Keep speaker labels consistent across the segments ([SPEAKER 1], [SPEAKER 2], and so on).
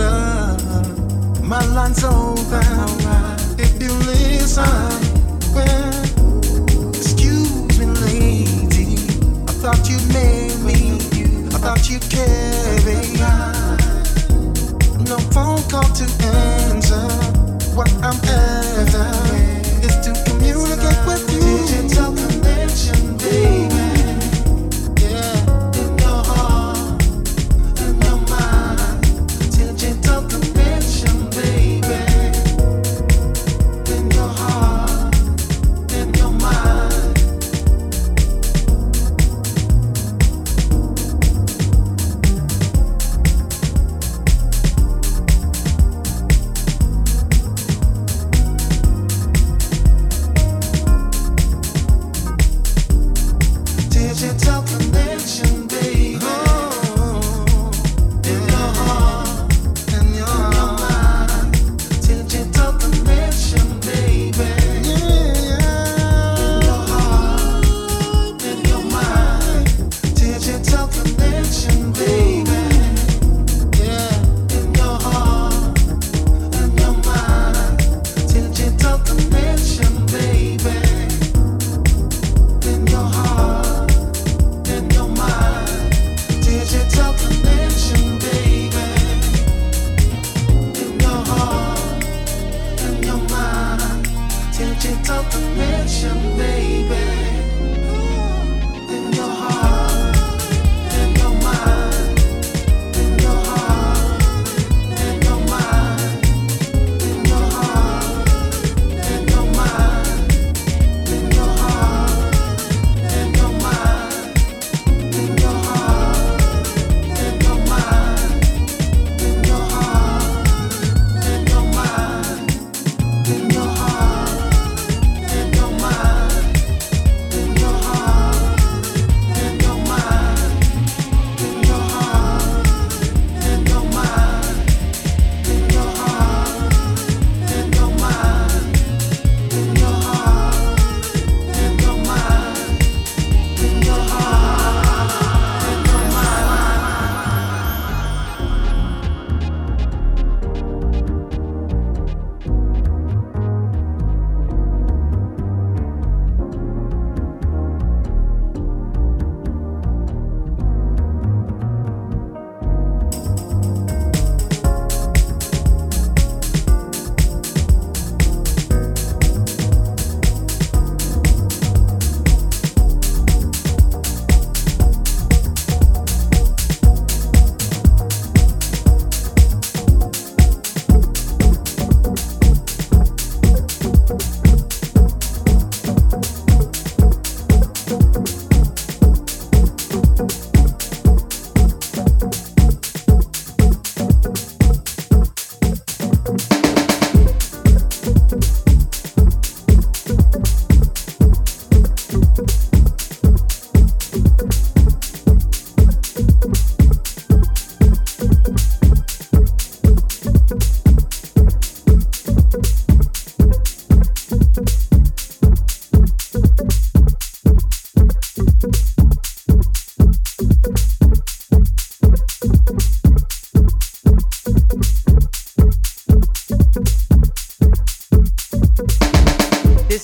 [SPEAKER 1] love, my line's open.
[SPEAKER 2] If you listen, well, excuse me, lady. I thought you made me. I thought you cared. No phone call to answer.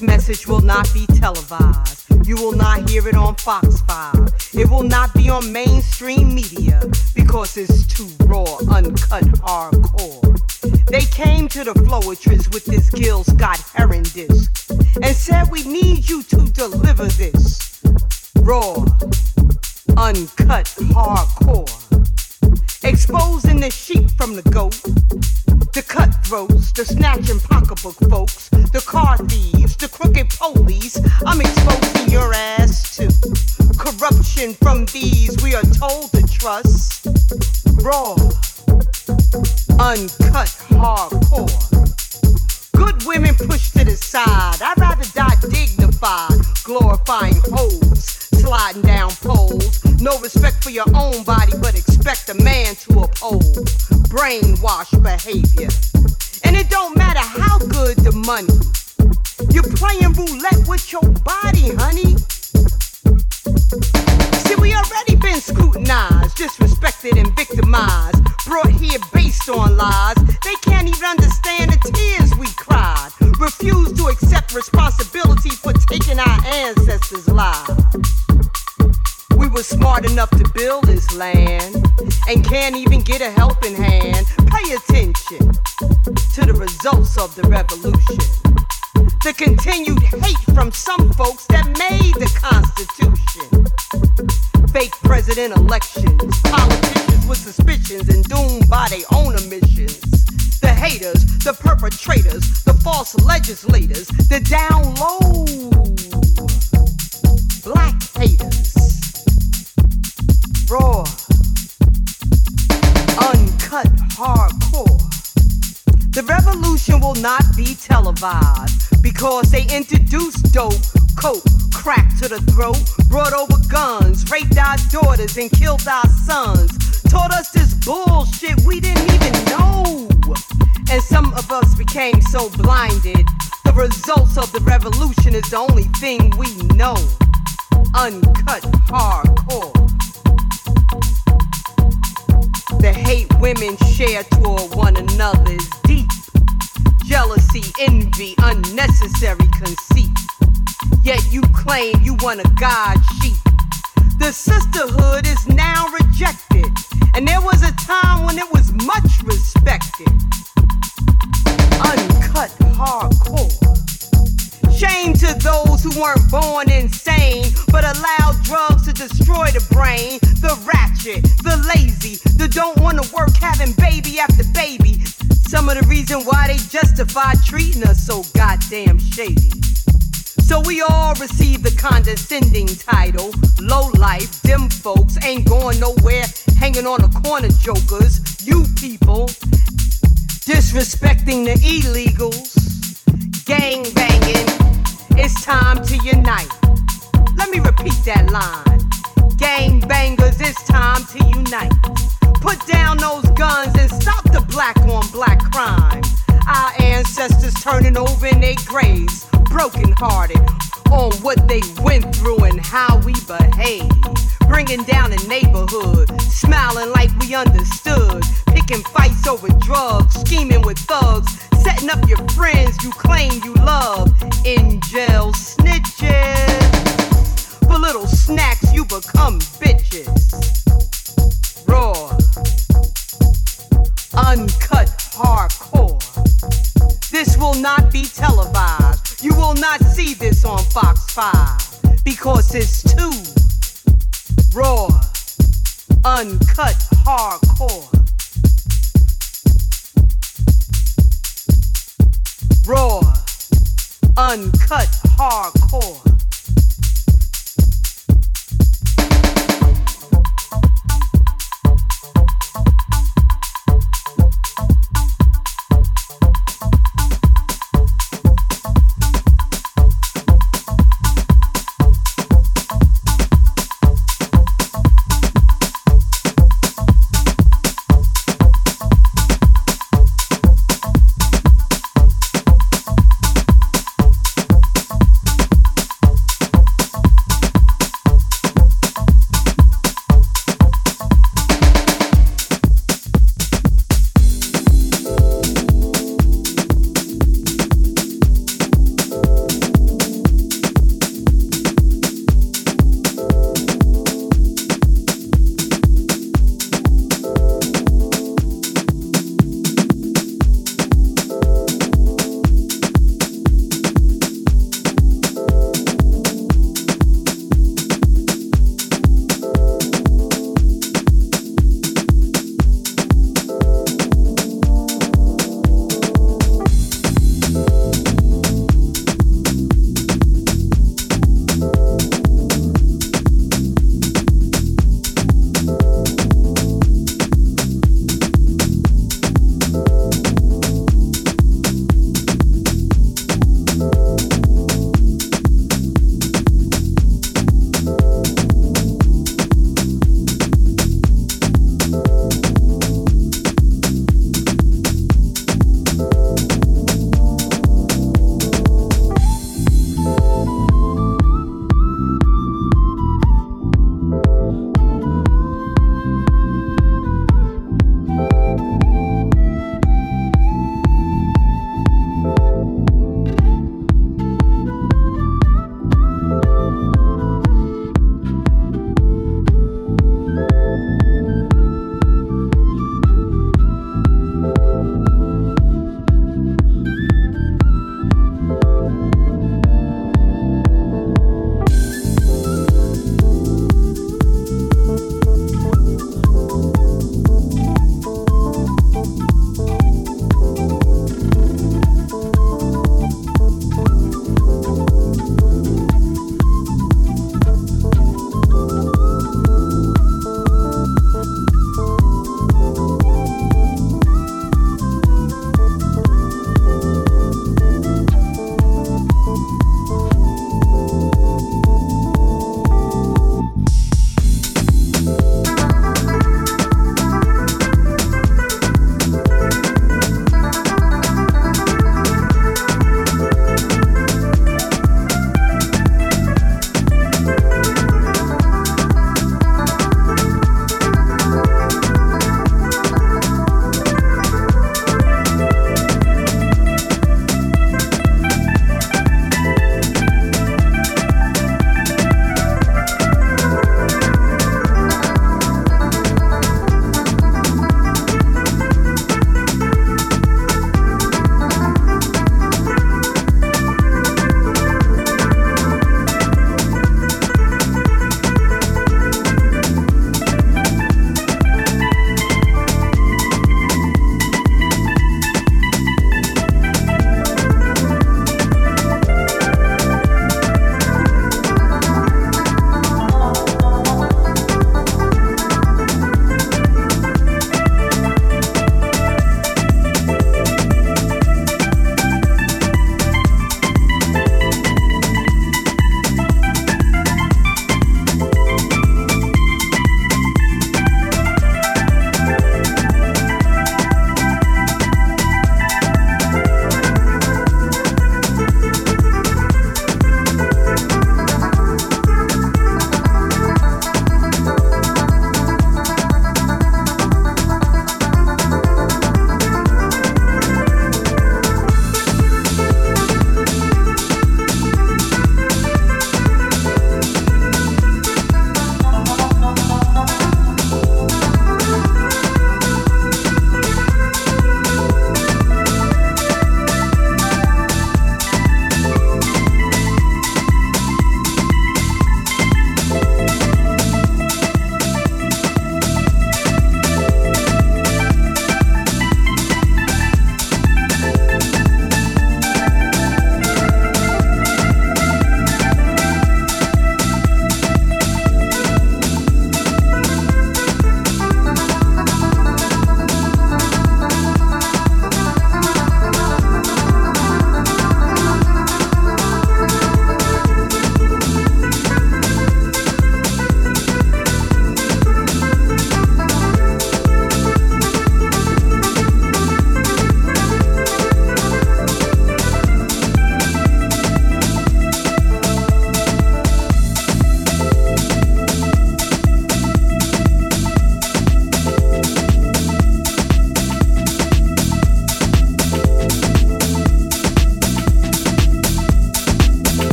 [SPEAKER 1] Message will not be televised. You will not hear it on Fox 5. It will not be on mainstream media because it's too raw, uncut, hardcore. They came to the Floetress with this Gil Scott Heron disc and said, We need you to deliver this raw, uncut, hardcore. Exposing the sheep from the goat, the cutthroats, the snatching pocketbook folks, the car thieves, the crooked police. I'm exposing your ass to corruption from these we are told to trust. Raw, uncut, hardcore. Good women pushed to the side. I'd rather die dignified, glorifying hoes, sliding down poles. No respect for your own body, but expect a man to uphold brainwash behavior. And it don't matter how good the money. You're playing roulette with your body, honey. See, we already been scrutinized, disrespected, and victimized. Brought here based on lies. They can't even understand the tears we cried. Refuse to accept responsibility for taking our ancestors' lives. We were smart enough to build this land and can't even get a helping hand. Pay attention to the results of the revolution. The continued hate from some folks that made the Constitution. Fake president elections, politicians with suspicions and doomed by their own omissions. The haters, the perpetrators, the false legislators, the down low black haters. Raw, uncut, hardcore. The revolution will not be televised because they introduced dope, coke, crack to the throat, brought over guns, raped our daughters, and killed our sons. Taught us this bullshit we didn't even know. And some of us became so blinded. The results of the revolution is the only thing we know. Uncut, hardcore. The hate women share toward one another is deep. Jealousy, envy, unnecessary conceit. Yet you claim you want a God sheep. The sisterhood is now rejected, and there was a time when it was much respected. Uncut hardcore. Shame to those who weren't born insane, but allowed drugs to destroy the brain. The ratchet, the lazy, the don't wanna work, having baby after baby. Some of the reason why they justify treating us so goddamn shady. So we all receive the condescending title. Low life, them folks ain't going nowhere, hanging on the corner jokers. You people disrespecting the illegals, gang banging. It's time to unite. Let me repeat that line. Gang bangers, it's time to unite. Put down those guns and stop the black on black crime. Our ancestors turning over in their graves, broken hearted on what they went through and how we behave. Bringing down the neighborhood, smiling like we understood. Picking fights over drugs, scheming with thugs, setting up your friends you claim you love. In jail snitches. For little snacks, you become bitches. Not see this on Fox 5 because it's too raw, uncut, hardcore. Raw, uncut, hardcore.